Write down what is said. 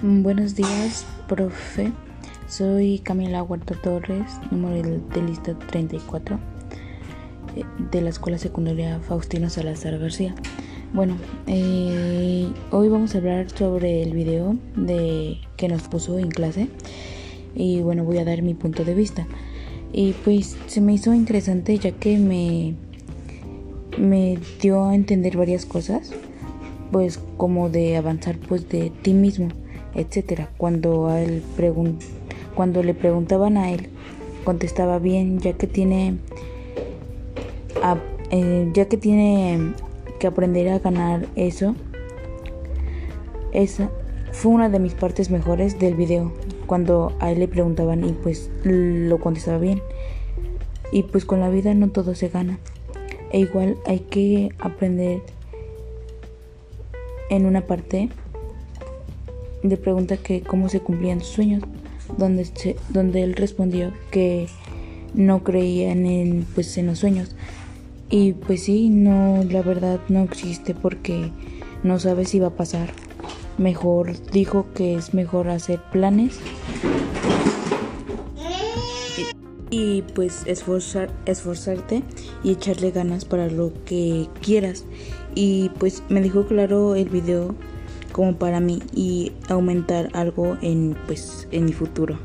Buenos días, profe. Soy Camila Huerta Torres, número de lista 34 eh, de la Escuela Secundaria Faustino Salazar García. Bueno, eh, hoy vamos a hablar sobre el video de que nos puso en clase y bueno, voy a dar mi punto de vista. Y pues se me hizo interesante ya que me, me dio a entender varias cosas, pues como de avanzar pues de ti mismo etcétera. Cuando a él cuando le preguntaban a él, contestaba bien, ya que tiene eh, ya que tiene que aprender a ganar eso. Esa fue una de mis partes mejores del video, cuando a él le preguntaban y pues lo contestaba bien. Y pues con la vida no todo se gana. E igual hay que aprender en una parte le pregunta que cómo se cumplían sus sueños, donde, donde él respondió que no creía en, pues, en los sueños. Y pues sí, no, la verdad no existe porque no sabe si va a pasar. Mejor dijo que es mejor hacer planes y, y pues esforzar, esforzarte y echarle ganas para lo que quieras. Y pues me dijo claro el video como para mí y aumentar algo en pues en mi futuro.